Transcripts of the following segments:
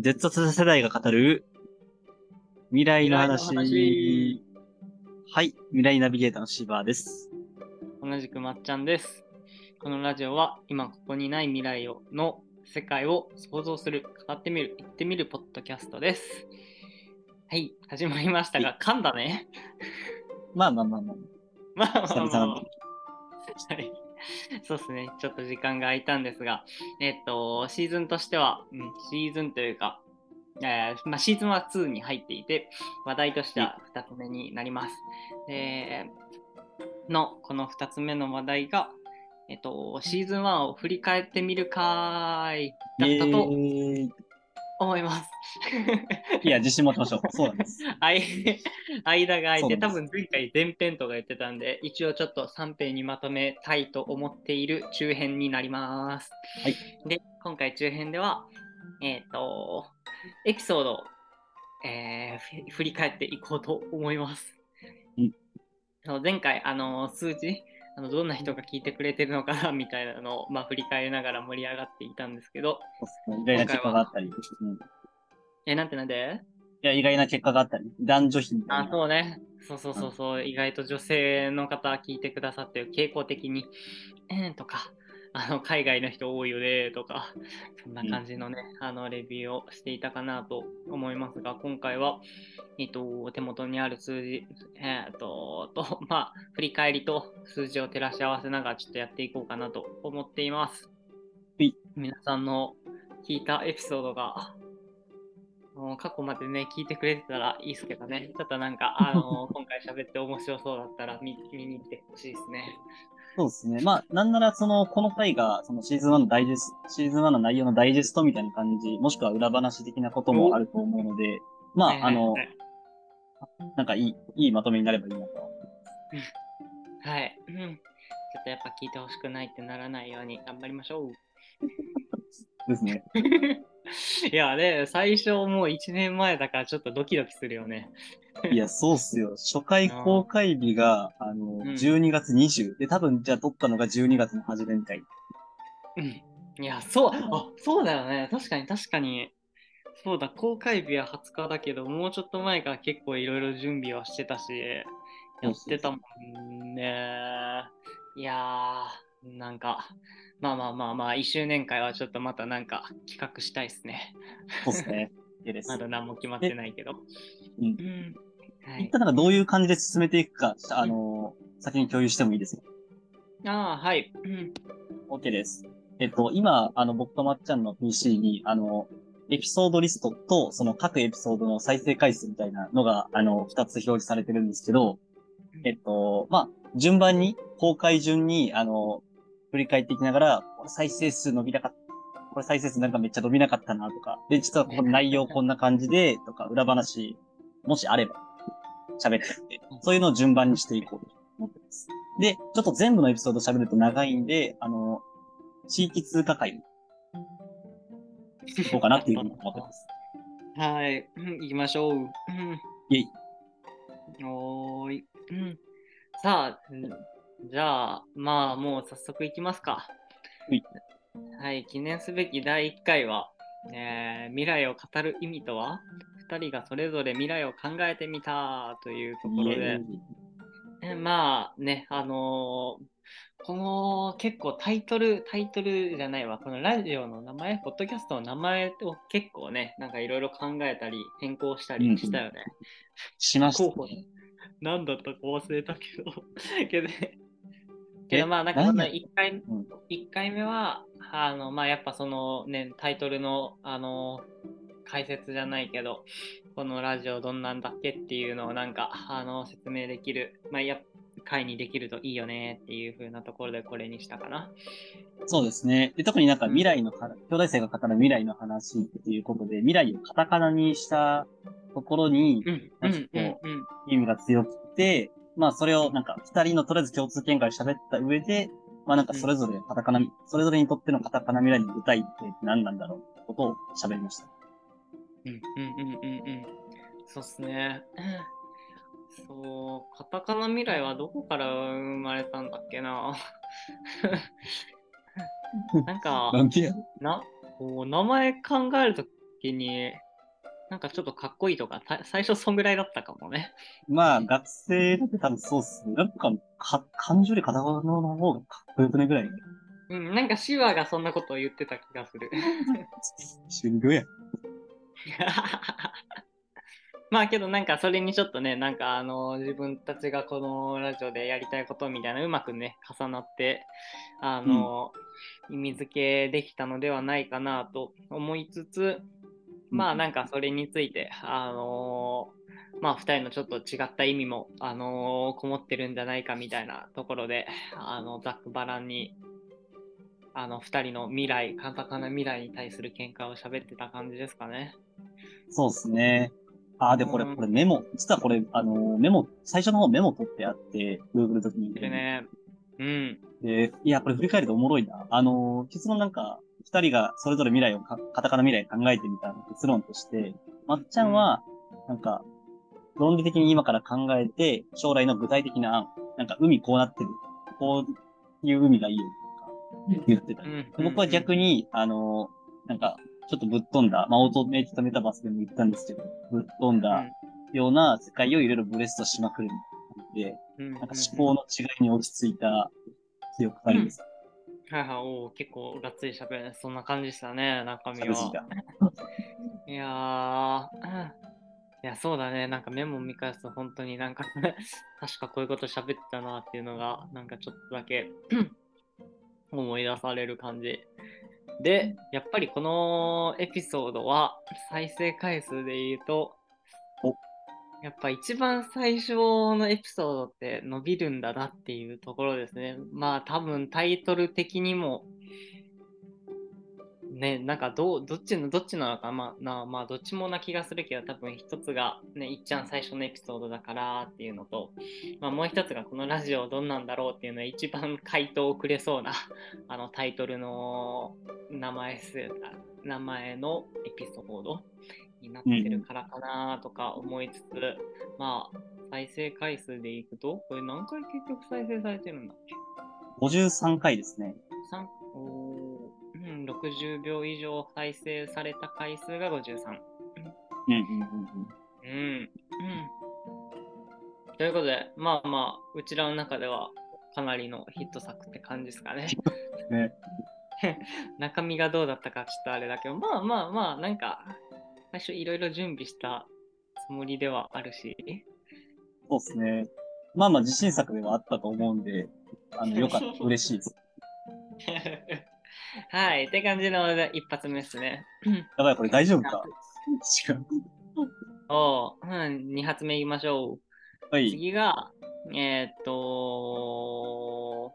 Z 世代が語る未来の話。未来の話はい、未来ナビゲーターのシバーです。同じくまっちゃんです。このラジオは今ここにない未来をの世界を想像する、語ってみる、言ってみるポッドキャストです。はい、始まりましたが、噛んだね。まあまあまあまあ。まあまあ久まあまあ。はい。そうですね。ちょっと時間が空いたんですが、えっと、シーズンとしては、うん、シーズンというか、えーまあ、シーズンは2に入っていて、話題としては2つ目になります。で、の、この2つ目の話題が、えっと、シーズン1を振り返ってみるかーいだったと思います。いや、自信持ちましょう。そうなんです。間が空いて、多分前回前編とか言ってたんで、一応ちょっと3編にまとめたいと思っている中編になります。はい。で、今回中編では、えっ、と、エピソードを、えーふ振り返っていこうと思います。うん前回、あの数字あの、どんな人が聞いてくれてるのかなみたいなのを、まあ、振り返りながら盛り上がっていたんですけど、意外な結果があったり。うん、いえ、なんてなんで？や、意外な結果があったり。男女比みたいあ、な。そうね。そうそうそうそう、意外と女性の方聞いてくださってる傾向的に、えーとか、あの海外の人多いよねとか、そんな感じのね、あのレビューをしていたかなと思いますが、今回は、えっと、手元にある数字、えっと、と、まあ、振り返りと数字を照らし合わせながらちょっとやっていこうかなと思っています。はい皆さんの聞いたエピソードが、もう過去までね、聞いてくれてたらいいですけどね。ちょっとなんか、あの 今回喋って面白そうだったら見見に行ってほしいですね。そうですね。まあ、なんなら、その、この回が、そのシーズン1のダイジェスト、シーズン1の内容のダイジェストみたいな感じ、もしくは裏話的なこともあると思うので、まはいあ、あのは、いなんかいい、いいまとめになればいいなと。はい、うん。ちょっとやっぱ聞いてほしくないってならないように頑張りましょう。ですね。いやね、最初もう1年前だからちょっとドキドキするよね。いや、そうっすよ。初回公開日が、あの、ん12月20。で、多分、じゃあ撮ったのが12月の初めみたい。うん。いや、そう、あ、そうだよね。確かに確かに。そうだ、公開日は20日だけど、もうちょっと前から結構いろいろ準備はしてたし、やってたもんね。いやー、なんか、まあまあまあまあ、1周年会はちょっとまたなんか企画したいですね。そうっすね。まだ何も決まってないけど。うんうん。はい一。旦なんかどういう感じで進めていくか、あの、先に共有してもいいですか？ああ、はい。うん。?OK です。えっと、今、あの、僕とまっちゃんの PC に、あの、エピソードリストと、その各エピソードの再生回数みたいなのが、あの、二つ表示されてるんですけど、えっと、まあ、順番に、公開順に、あの、振り返っていきながら、これ再生数伸びなかった。これ再生数なんかめっちゃ伸びなかったなとか、で、実はこの内容こんな感じで、とか、裏話、もしあれば、喋ってって、そういうのを順番にしていこうと思ってます。で、ちょっと全部のエピソード喋ると長いんで、あの、地域通過会、行こうかなっていうふうに思ってます。はい。うん行きましょう。うん。イェイ。おーい。うん。さあ、うんじゃあ、まあ、もう早速いきますか。はい。はい、記念すべき第1回は、えー未来を語る意味とは ?2 人がそれぞれ未来を考えてみたというところでえまあね、あのーこの結構タイトル、タイトルじゃないわ、このラジオの名前、ポッドキャストの名前を結構ね、なんかいろいろ考えたり、変更したりしたよね。しましたね。何だったか忘れたけど、けどね、けえ？どまあなんかその何1回うん一回目は、あのまあやっぱそのね、タイトルのあの解説じゃないけど、このラジオどんなんだっけっていうのをなんかあの説明できる、まあや回にできるといいよねっていう風なところでこれにしたかな。そうですね。で特になんか未来の話、兄弟生が語る未来の話っていうことで、未来をカタカナにしたところに、うん、うなんかん、うん、うん。意味が強くて、まあそれをなんか二人のとりあえず共通見解を喋った上で、まあなんかそれぞれカタカナ、それぞれにとってのカタカナ未来の具体って何なんだろうってことを喋りました。うんうんうんうんうん。そうっすね。そう、カタカナ未来はどこから生まれたんだっけな。なんか、なこう名前考えると時に、なんかちょっとかっこいいとか、た最初そんぐらいだったかもね。まあ、学生だって多分そうっすね。なんか、か、漢字よりカタカナの方がかっこよくねぐらい。うん、なんかシワがそんなことを言ってた気がする。終了や。まあけどなんかそれにちょっとね、なんかあの自分たちがこのラジオでやりたいことみたいなうまくね、重なって、あの、意味付けできたのではないかなと思いつつ、まあなんかそれについて、あのまあ2人のちょっと違った意味も、あのこもってるんじゃないかみたいなところで、あのざっくばらんに、あの2人の未来、カタカナ未来に対する見解を喋ってた感じですかね。そうですね。ああ、で、これ、うんこれメモ、実はこれ、あの、メモ、最初の方メモ取ってあって、Google ドキュメントに。でね、うん。で、いや、これ振り返るとおもろいな。あの、結論なんか、二人がそれぞれ未来をか、カタカナ未来考えてみた結論として、まっちゃんは、なんか、論理的に今から考えて、将来の具体的な案、なんか海こうなってる。こういう海がいいよとか言ってた。うんで僕は逆に、に、あの、なんか、ちょっとぶっ飛んだ、まあ、オートメイティドメタバースでも言ったんですけど、ぶっ飛んだような世界をいろいろブレストしまくるみたいな感じで、うんなんか思考の違いに落ち着いた強く二人です。はいはい、おー結構がっつり喋るね。そんな感じでしたね、中身はた。いやいや、そうだね。なんかメモ見返すと本当になんか 確かこういうこと喋ってたなっていうのが、なんかちょっとだけ思い出される感じ。で、やっぱりこのエピソードは再生回数で言うとお、やっぱ一番最初のエピソードって伸びるんだなっていうところですね。まあ多分タイトル的にも、ね、なんかど、どっちの、どっちなのか、まあ、なまあ、どっちもな気がするけど、多分一つが、ね、いっちゃん最初のエピソードだからっていうのと、まあ、もう一つがこのラジオどんなんだろうっていうのは一番回答をくれそうな、あの、タイトルの名前す、名前のエピソード。になってるからかなとか思いつつ、まあ、再生回数でいくと、これ何回結局再生されてるんだっけ？53回ですね。三？おーうん、60秒以上再生された回数が53。うんうんうんうん。うん。うん。ということで、まあまあ、うちらの中ではかなりのヒット作って感じですかね。ね。中身がどうだったかちょっとあれだけど、まあまあまあ、なんか、最初いろいろ準備したつもりではあるし。そうですね。まあまあ自信作ではあったと思うんで、あの、よかった。嬉しいです。はい、って感じの一発目ですね。やばい、これ大丈夫か？違う。おう、うん、2発目いきましょう。はい。次が、えーっと、お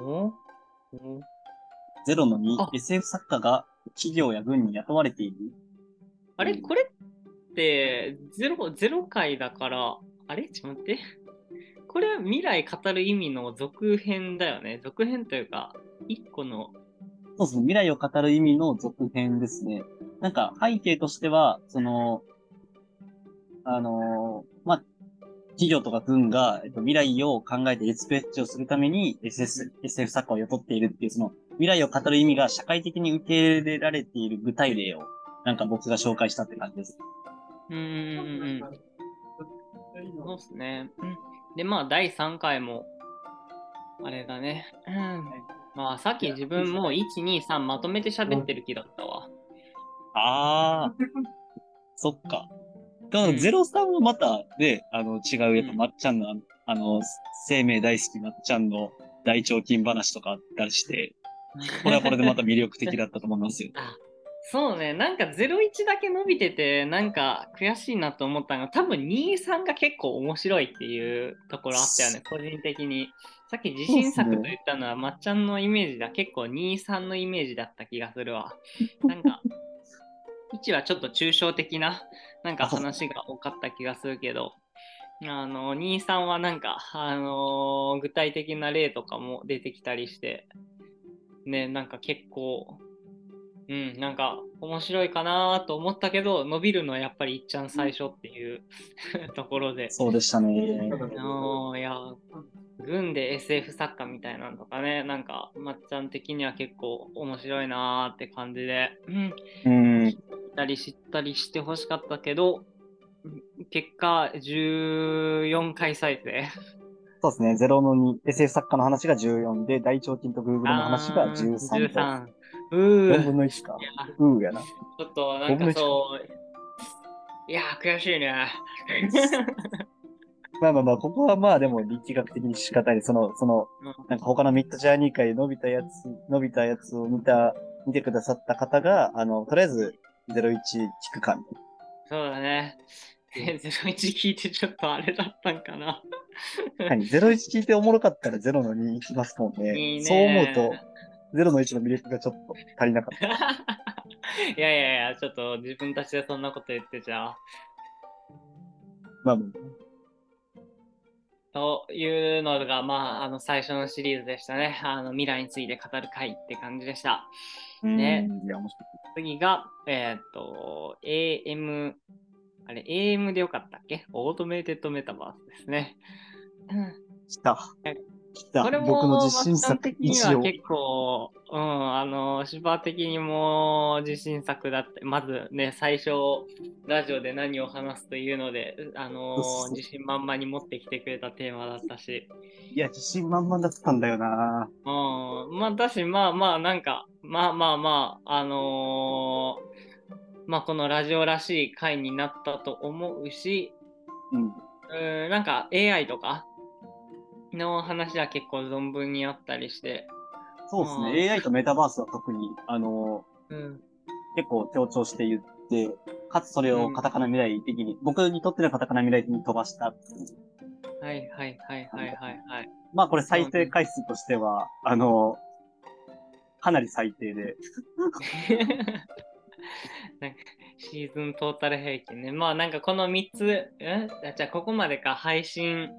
おゼロの2あ、SF 作家が企業や軍に雇われている。あれこれってゼロ、ゼロ回だから、あれ？ちょっと待って。これは未来語る意味の続編だよね。続編というか、一個の、そうですね。未来を語る意味の続編ですね。なんか背景としては、その、あのーまあ、企業とか軍が、えっと、未来を考えてリスペッチをするために SS SF 作家を雇っているっていう、その未来を語る意味が社会的に受け入れられている具体例を、なんか僕が紹介したって感じです。うーん、そうっすね。うんで、まあ、第3回も、あれだね。うん。まあ、さっき自分も1、2、3まとめて喋ってる気だったわ。ああ。そっか。でも、うんゼロさんはまた、で、あの、違う、やっぱ、うんまっちゃんの、あのあの、生命大好きまっちゃんの大腸筋話とかあったりして、これはこれでまた魅力的だったと思いますよ。あそうね、なんか01だけ伸びてて、なんか悔しいなと思ったのが、多分23が結構面白いっていうところあったよね、個人的に。さっき自信作と言ったのは、まっちゃんのイメージだ、結構23のイメージだった気がするわ。なんか、1はちょっと抽象的な、なんか話が多かった気がするけど、あの、23はなんか、あの具体的な例とかも出てきたりして、ね、なんか結構、うん、なんか面白いかなと思ったけど、伸びるのはやっぱりいっちゃん最初っていう ところで。そうでしたね。いや、軍で SF 作家みたいなのとかね、なんか、まっちゃん的には結構面白いなーって感じで、うん、うん。知ったり知ったりしてほしかったけど、結果、14回再生。そうですね。0の2、SF 作家の話が14で、大腸菌と Google の話が13と。13。う4ー。分の1かうーやな。ちょっとなんかそう、いやー、悔しいね。まあまあまあ、ここはまあでも力学的に仕方ない。その、その、なんか他のミッドジャーニー会で伸びたやつ、伸びたやつを見た、見てくださった方が、あの、とりあえず01聞くかみたいな。そうだね。01聞いてちょっとあれだったんかな。はい。01聞いておもろかったら0の2行きますもんね。いいねそう思うと、0の1の魅力がちょっと足りなかった。いやいやいや、ちょっと自分たちでそんなこと言ってじゃあ。まあまというのが、まあ、あの最初のシリーズでしたね。あの未来について語る回って感じでした。あ。ね。次が、えーっと、AM、あれ、AM でよかったっけ？オートメイテッドメタバースですね。うん来たえ。来た。これも、僕の自信作的に。は結構、うん、あの、芝的にも自信作だって、まずね、最初、ラジオで何を話すというので、あの自信満々に持ってきてくれたテーマだったし、いや、自信満々だったんだよな。うん、まあ、だし、まあまあ、なんか、まあまあまあ、あのーまあ、このラジオらしい回になったと思うし、うん。うん、なんか AI とかの話は結構存分にあったりして、そうですね。AI とメタバースは特に、あの、うん、結構強調して言って、かつそれをカタカナ未来的に、僕にとってのカタカナ未来的に飛ばした。はいはいはいはいはいはい。まあこれ再生回数としては、あの、かなり最低で。なんかシーズントータル平均ね。まあなんかこの3つ、え？あじゃあここまでか配信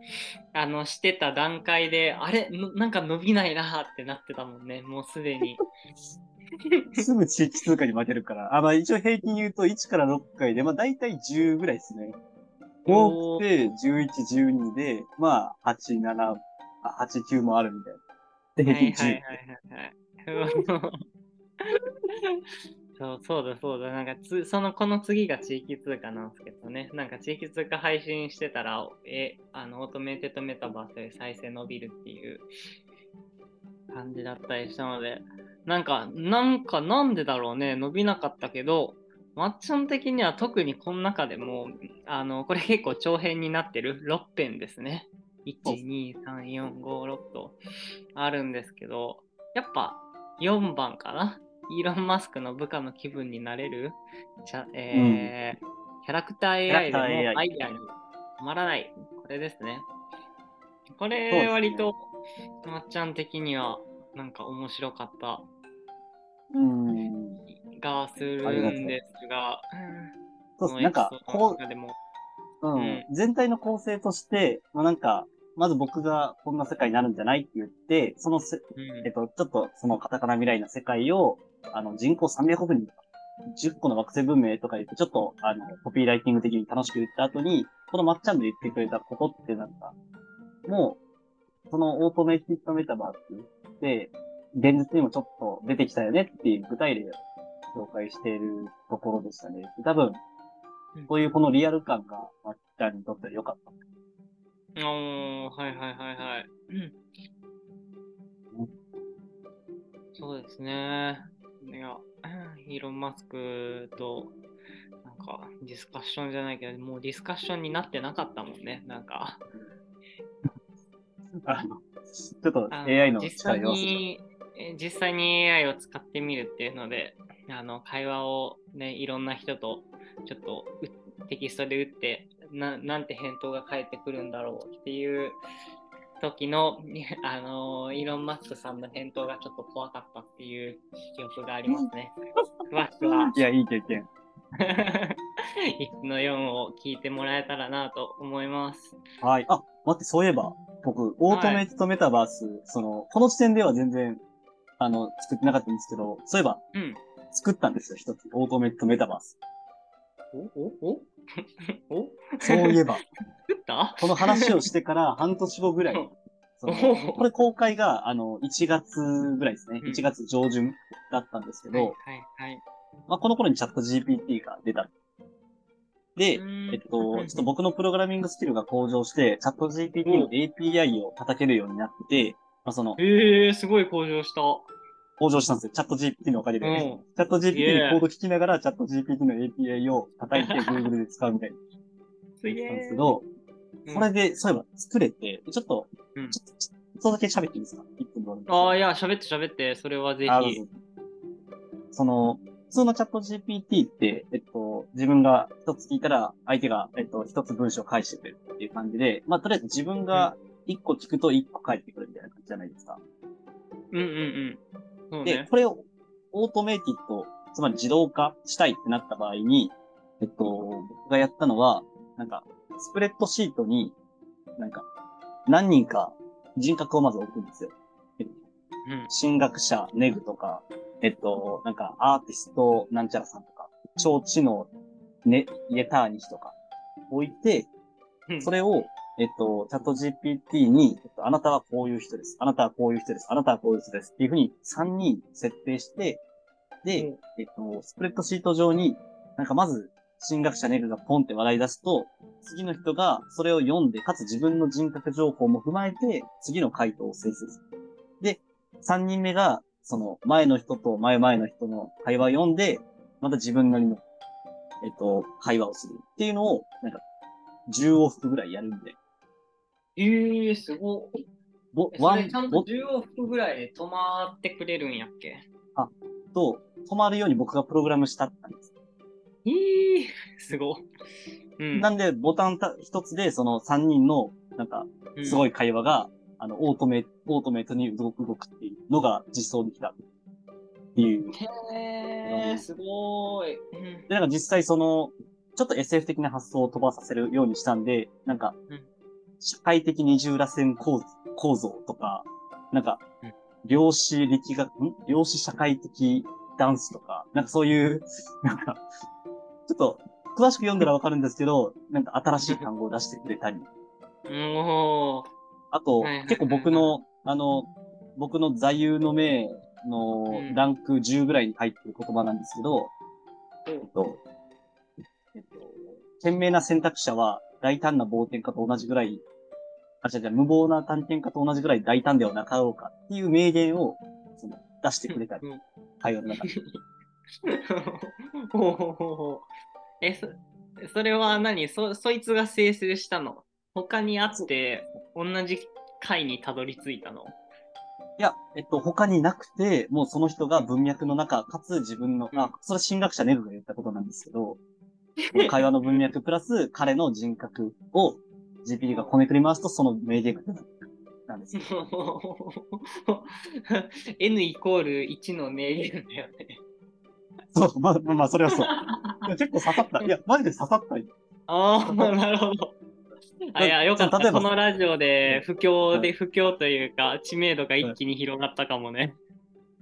あのしてた段階で、あれ？のなんか伸びないなってなってたもんね。もうすでに。すぐ地域通貨に負けるから。あ、まあ一応平均言うと1から6回で、まあ大体10ぐらいですね。多くて11、12で、まあ8、7、あ8、9もあるみたいな。で、はい平均10。はいはいはいはい。そうそうだそうだ。なんかつそのこの次が地域通貨なんですけどね。なんか地域通貨配信してたら、え、あの、オートメイテッドメタバースで再生伸びるっていう感じだったりしたので、なんか、なんかなんでだろうね、伸びなかったけど、まっちゃん的には特にこの中でも、あの、これ結構長編になってる6編ですね。1、2、3、4、5、6とあるんですけど、やっぱ4番かなイーロン・マスクの部下の気分になれる？えーキャラクター AI でもアイデアに止まらない。これですね。これ割と、まっちゃん的にはなんか面白かったうん。気がするんですが、そうですね。なんか、こうでも、う、ううんん。全体の構成として、まあなんか、まず僕がこんな世界になるんじゃないって言って、そのせ、うんえっと、ちょっとそのカタカナ未来の世界を、あの、人口300億人とか、10個の惑星文明とか言って、ちょっと、あの、コピーライティング的に楽しく言った後に、このまっちゃんで言ってくれたことってなんか、もう、そのオートメイティッドメタバースで、現実にもちょっと出てきたよねっていう具体例を紹介しているところでしたね。多分うん、そういうこのリアル感がまっちゃんにとっては良かった。おー、はいはいはいはい。うんそうですね。いや、イーロン・マスクと、なんか、ディスカッションじゃないけど、もうディスカッションになってなかったもんね。なんか、あの、ちょっとあ AI の実際力要実際に AI を使ってみるっていうので、あの、会話をね、いろんな人と、ちょっとうテキストで打ってな、なんて返答が返ってくるんだろうっていう時の、あのイーロン・マスクさんの返答がちょっと怖かったっていう記憶がありますね。詳しくは、いや、いい経験。1の4を聞いてもらえたらなと思います。はい。あ、待って、そういえば、僕、オートメイトメタバース、その、この時点では全然、あの、作ってなかったんですけど、そういえば、うん。作ったんですよ、一つ。オートメイトメタバース。おおお？お？そういえば、作った？この話をしてから半年後ぐらい、これ公開が、あの、1月ぐらいですね。うん。1月上旬だったんですけど、はいはいはい。まあ、この頃にチャット GPT が出た。で、えっと、ちょっと僕のプログラミングスキルが向上して、チャット GPT の API を叩けるようになって、まあ、その、えー、すごい向上した。向上したんですよ。チャット GPT のおかげで。うんチャット GPT にコード聞きながら、チャット GPT の API を叩いて Google で使うみたいな。すげなんですえけど、うんそれで、そういえば作れて、ちょっと、うんちょっと、だけ喋っていいですか ?1 分でああ、いや、喋って喋って、それはぜひ。ぞその、普通のチャット GPT って、えっと、自分が一つ聞いたら、相手が、えっと、一つ文章を返してくれるっていう感じで、まあ、とりあえず自分が一個聞くと一個返ってくるみたいな感じじゃないですか。うんうんうん。そうでね、。これをオートメイティッド、つまり自動化したいってなった場合に、えっと、僕がやったのは、なんか、スプレッドシートに、なんか、何人か人格をまず置くんですよ。うん進学者、ネグとか、えっと、なんか、アーティスト、なんちゃらさんとか、超知能、ね、イエターニヒとか、置いて、うんそれを、えっと、チャット GPT に、えっと、あなたはこういう人です。あなたはこういう人です。あなたはこういう人です。っていうふうに3人設定して、で、うんえっと、スプレッドシート上に、なんかまず、進学者ネグがポンって笑い出すと、次の人がそれを読んで、かつ自分の人格情報も踏まえて、次の回答を生成する。で、3人目が、その前の人と前々の人の会話を読んで、また自分なりの、えっと、会話をするっていうのを、なんか、10往復ぐらいやるんで。ええすごい。ぼワンれちゃんとボ10往復ぐらいで止まってくれるんやっけ？と止まるように僕がプログラムしたんです。ええすごい。うん。なんで、ボタンた一つで、その3人の、なんか、すごい。い会話が、あの、オートメ、オートメイトに動く動くっていうのが実装できたっていう。へえすごい。うんで、なんか実際その、ちょっと SF 的な発想を飛ばさせるようにしたんで、なんかうん、社会的二重螺旋構構造とか、なんかうん、量子力学、ん？量子社会的ダンスとか、なんかそういう、なんか、ちょっと、詳しく読んだらわかるんですけど、なんか新しい単語を出してくれたり、おー。あとはいはいはい、結構僕の、あの、僕の座右の銘のうん。ランク10ぐらいに入ってる言葉なんですけど、えっと、えっと、賢明な選択者は大胆な冒険家と同じぐらい、あ、違う違う、無謀な探検家と同じぐらい大胆ではなかろうかっていう名言を、その、出してくれたり、会話の中で。ほうほうほうほうえ、そそれは何そそいつが生成したの他にあって、同じ回にたどり着いたのいや、えっと、他になくて、もうその人が文脈の中、かつ自分の、あ、それ進学者ネグが言ったことなん。ですけど、会話の文脈プラス彼の人格を GPT がこねくり回すとその名言が出た。なんですよ。N イコール1の名言だよね。そう、まあまあまあ、それはそう。結構刺さった。いや、マジで刺さったよ。ああ、なるほど。あいや、よかった。このラジオで不況で、はい不況というか、知名度が一気に広がったかもね。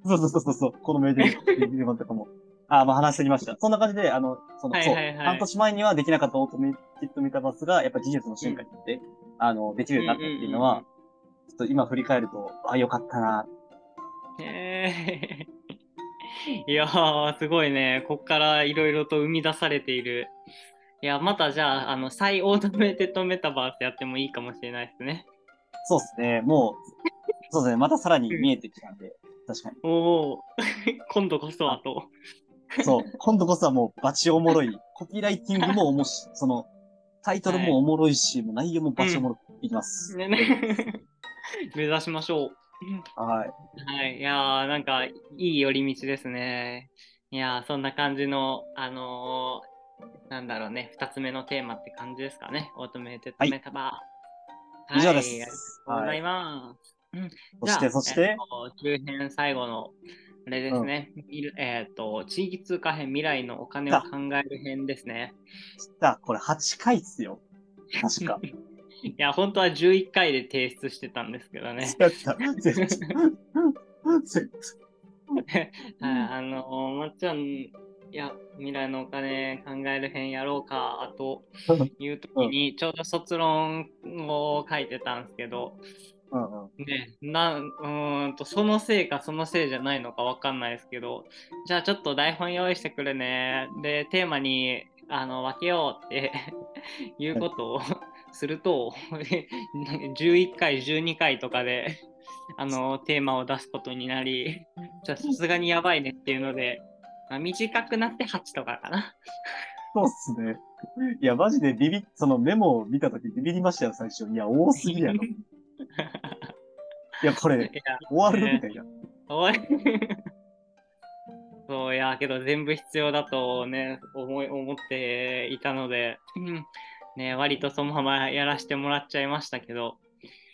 そうそうそうそう、この名言、名言とかも。あ、まあ話してきました。そんな感じで、あの、その、はいはいはい半年前にはできなかったオートメイトメタバースが、やっぱ技術の進化によって、あの、できるようになったっていうのは、ちょっと今振り返ると、あ、よかったな。へーいやー、すごいね。こっからいろいろと生み出されている。いや、またじゃあ、あの、再オートメイテッドメタバースやってもいいかもしれないですね。そうですね、もう、そうですね、またさらに見えてきたんで、確かに。おお、今度こそはと。そう、今度こそはもうバチおもろい。コピーライティングもおもし、その、タイトルもおもろいし、もう内容もバチおもろくいきます。ねね 目指しましょう。はい。はい、いやー、なんか、いい寄り道ですね。いやー、そんな感じの、あのーなんだろうね、二つ目のテーマって感じですかね。オートメイテッドメタバー。以上ではい、ありがす。とうござはいい。ます。うんそして、そして？えっ、と中編最後の、あれですね。みるえっ、と、地域通貨編未来のお金を考える編ですね。さあ、これ8回っすよ。確か。いや、本当は11回で提出してたんですけどね。やった。絶 絶はい、あの、まっちゃん、いや、未来のお金考える編やろうか、という時に、ちょうど卒論を書いてたんですけど、うんうん。ね、なんうーんとそのせいかそのせいじゃないのかわかんないですけど、じゃあちょっと台本用意してくるね。で、テーマにあの分けようって いうことをすると、11回、12回とかであのテーマを出すことになり、じゃあさすがにやばいねっていうので、まあ、短くなって8とかかな。そうっすね。いや、マジでビビ、そのメモを見たときビビりましたよ、最初。いや、多すぎやろ。いや、これ、終わるみたいな。終わりそういやけど全部必要だとね思い思っていたので、うん。ね、割とそのままやらせてもらっちゃいましたけど。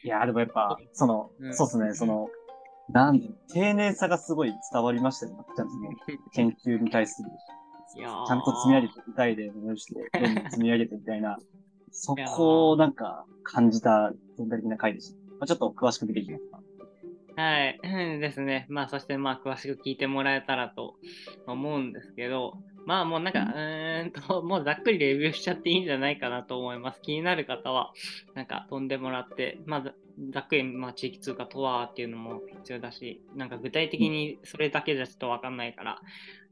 いや、でもやっぱ、その、うん。そうっすね、その、なん丁寧さがすごい伝わりましたよ、ちゃんとね、研究に対する。ちゃんと積み上げて、具体例をして、積み上げてみたいな、そこをなんか感じた全体的な回でした。まあ、ちょっと詳しく見ていきますか。はい、うんですね。まあ、そしてまあ、詳しく聞いてもらえたらと思うんですけど、まあ、もうなんか、うーんと、もうざっくりレビューしちゃっていいんじゃないかなと思います。気になる方は、なんか飛んでもらって、まあ、ざざっくり、まあ、地域通貨とはっていうのも必要だし、なんか具体的にそれだけじゃちょっとわかんないから、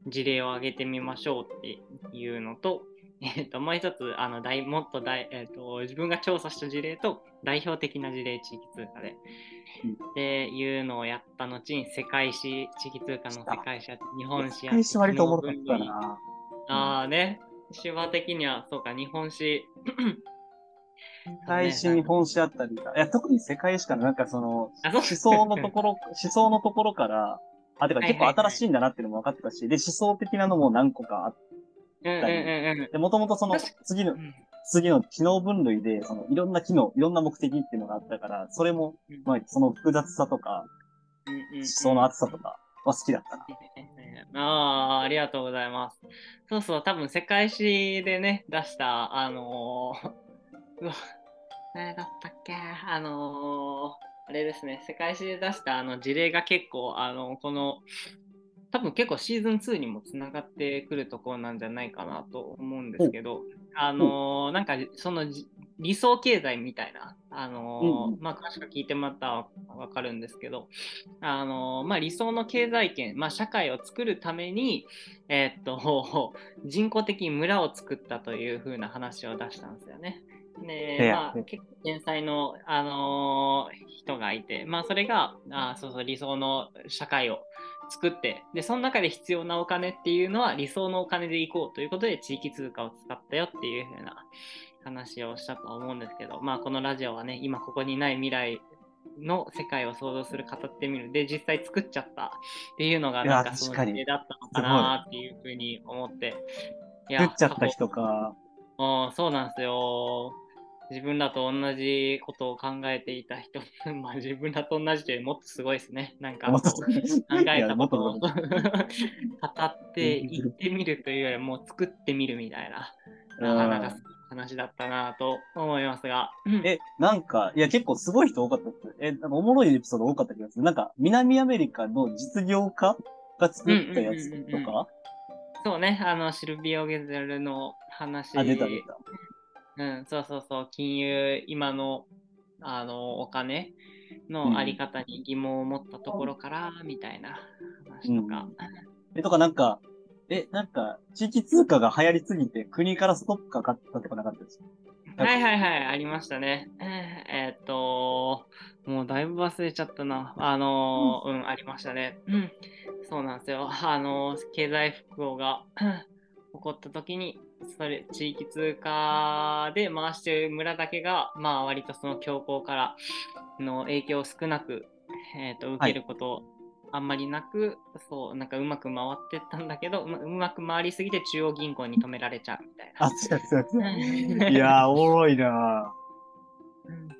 事例を挙げてみましょうっていうのと、えっと、もう一つ、あの、大もっと大、えっと、自分が調査した事例と、代表的な事例、地域通貨で、っていうのをやった後に世界史、地域通貨の世界史や日本史やったな。ああね、手話的にはそうか、日本史。世界史日本史あったり。が、いや、特に世界史からなんかその、思想のところ、思想のところから、あ、てか結構新しいんだなっていうのも分かってたし、で、思想的なのも何個かあっうんうんうんうん。て、もともとその次のう、ん。次の機能分類で、そのいろんな機能、いろんな目的っていうのがあったから、それも、まあ、その複雑さとか、思想の厚さとかは好きだったな。ああ、ありがとうございます。そうそう、多分世界史でね、出した、あのー、うわ、誰だったっけ？あのー、あれですね、世界史で出したあの事例が結構、あの、この、多分結構シーズン2にもつながってくるところなんじゃないかなと思うんですけど、あのーなんかそのじ理想経済みたいな、あのーまあ、詳しく聞いてもらったらわかるんですけど、あのーまあ、理想の経済圏、まあ、社会を作るために、えーっと 人工的に村を作ったというふうな話を出したんですよね。ででまあで、結構天才の、あのー人がいて、まあ、それがあそうそう理想の社会を作ってでその中で必要なお金っていうのは理想のお金でいこうということで地域通貨を使ったよっていう風な話をしたと思うんですけどまあこのラジオはね今ここにない未来の世界を想像する語ってみるで実際作っちゃったっていうのがなんかその事例だったのかなっていう風に思ってい作っちゃった人か。ああ、そうなんですよ。自分らと同じことを考えていた人、まあ自分らと同じでもっとすごいですね。なんか考えたことをい 語やって言ってみるというよりも作ってみるみたいな、なかなか話だったなと思いますが。え、なんか、いや、結構すごい人多かったです。え、なんかおもろいエピソード多かった気がする。なんか、南アメリカの実業家が作ったやつとか、そうね、あのシルビオ・ゲゼルの話。あ、出た出た。うん、そうそうそう、金融、今のあのお金のあり方に疑問を持ったところから、みたいな話とか。え、とかなんか、え、なんか、地域通貨が流行りすぎて国からストップかかったとかなかったですか？はいはいはい、ありましたね。えーっと、もうだいぶ忘れちゃったな。あのー、うん、ありましたね。うん、そうなんですよ。あのー、経済不況が起こった時に、それ、地域通貨で回してる村だけが、まあ割とその強行からの影響を少なく、えーっと、受けること、あんまりなく、そう、なんかうまく回ってったんだけど、うまうまく回りすぎて中央銀行に止められちゃうみたいな。あ、違う違う。いやー、おもろいなうん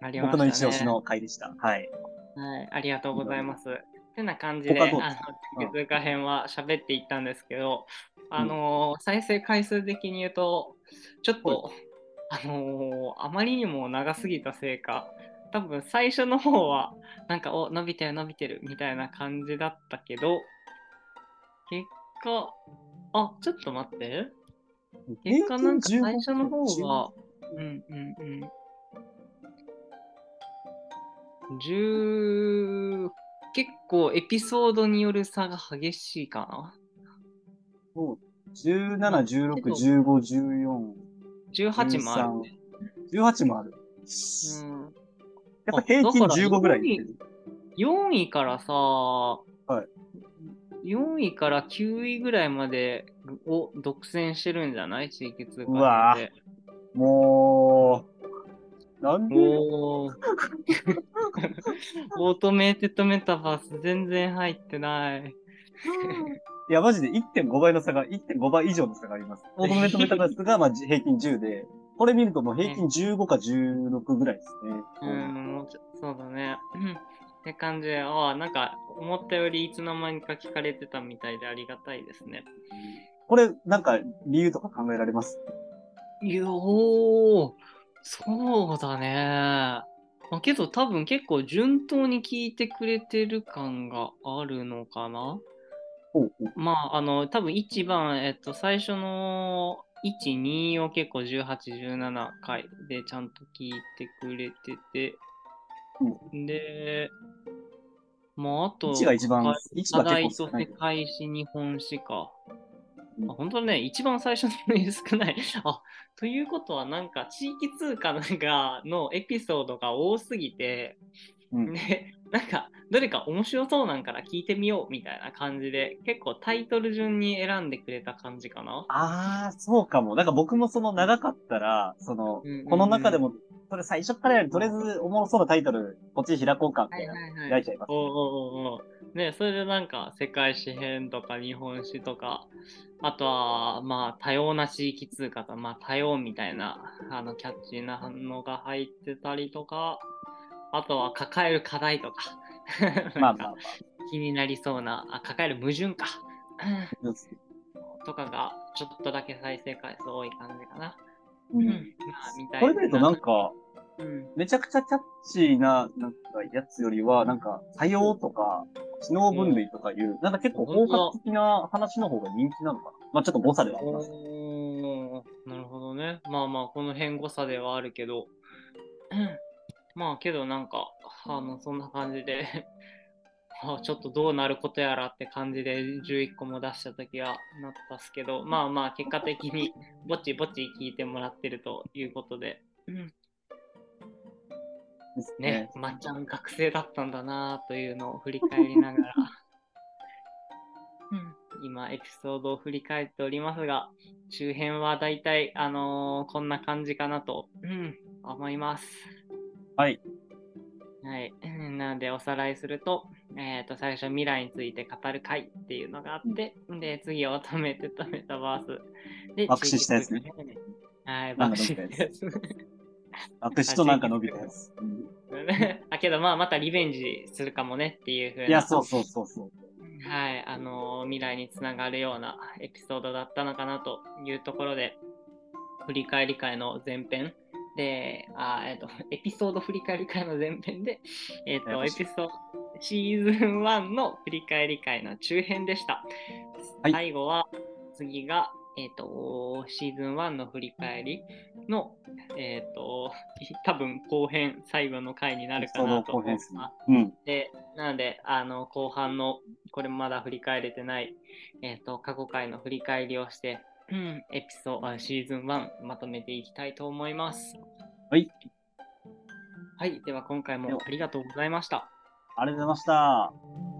ありましたね。僕の一押しの回でした。はい。はい、ありがとうございます。ってな感じで、あの、月通貨編は喋っていったんですけど、あのー再生回数的に言うと、ちょっと、あのーあまりにも長すぎたせいか、多分最初の方は、なんか、お、伸びてる伸びてるみたいな感じだったけど、結果、あ、ちょっと待って。結果なんか最初の方は、うんうんうん。10結構エピソードによる差が激しいかな。そう。17、16、15、14。18もある、ね。18もある。うん。やっぱ平均あだから15ぐらいいってる。4位からさ、い4位から9位ぐらいまでを独占してるんじゃない？地域通貨うわで。もう、なんでオートメイテッドメタバース全然入ってない。いや、マジで1.5倍の差が、1.5倍以上の差があります。オートメントメタバースがまあじ平均10で、これ見るともう平均15か16ぐらいですね。うん、もうちょそうだね。うんって感じで、ああ、なんか思ったよりいつの間にか聞かれてたみたいでありがたいですね。これ、なんか理由とか考えられます？いや、おー、そうだね。まあ、けど多分結構順当に聞いてくれてる感があるのかなまあ、あの、多分一番、えっと、最初の1、2を結構18、17回でちゃんと聞いてくれてて、で、まあ、あと、1が一番はい、1課題とが結構少ない世。界史、日本史か。うんあ本当だね、一番最初の少ない。あということは、なんか地域通貨がのエピソードが多すぎて、うんで、なんか、どれか面白そうなんから聞いてみようみたいな感じで、結構タイトル順に選んでくれた感じかな。ああ、そうかも。なんか僕もその長かったら、そのうんうんうん、この中でも、それ最初からやるとりあえずおもろそうなタイトル、こっちに開こうか、みたいな。はい開いちゃいます。おうおうおね、それでなんか世界史編とか日本史とか、あとはまあ多様な地域通貨とまあ多様みたいなあのキャッチーな反応が入ってたりとか、あとは抱える課題とか、まあなんかまあま気になりそうな、あ抱える矛盾か、あ。とかがちょっとだけ再生回数多い感じかな。うんまあみたいこれ見るとなんか、うん、めちゃくちゃキャッチーな、なんか、やつよりは、なんか、多様とか、知能分類とかいう、なんか結構包括的な話の方が人気なのかな。まあちょっと誤差ではあります。なるほどね。まあまあ、この辺誤差ではあるけど、うんまあけどなんか、あの、そんな感じで、あちょっとどうなることやらって感じで11個も出した時はなったっすけど、まあまあ結果的にぼちぼち聞いてもらってるということで、うん。ですね、まっちゃん学生だったんだなというのを振り返りながら、うん、今エピソードを振り返っておりますが、周辺はだいたい、あのーこんな感じかなと、うん、思います。はい。はい。うんなので、おさらいすると、えっ、と、最初、未来について語る会っていうのがあって、で、次、オートメイテッドメタバース。で、爆死したやつね。はい、爆死したやつ。私となんか伸びたやつ。う んあけどまあまたリベンジするかもねっていうふうないや、そうそうそうそう。はい、あのー未来につながるようなエピソードだったのかなというところで、振り返り会の前編で、あーえっ、と、エピソード振り返り会の前編で、えっ、と、エピソード、シーズン1の振り返り会の中編でした。はい最後は、次が、えっ、と、シーズン1の振り返りの、えっ、と、多分後編、最後の回になるかなと思います後編ですね。うん。で、なので、あの、後半の、これまだ振り返れてない、えっ、と、過去回の振り返りをして、うん、エピソード、あシーズン1まとめていきたいと思います。はい。はい、では今回もありがとうございました。ありがとうございました。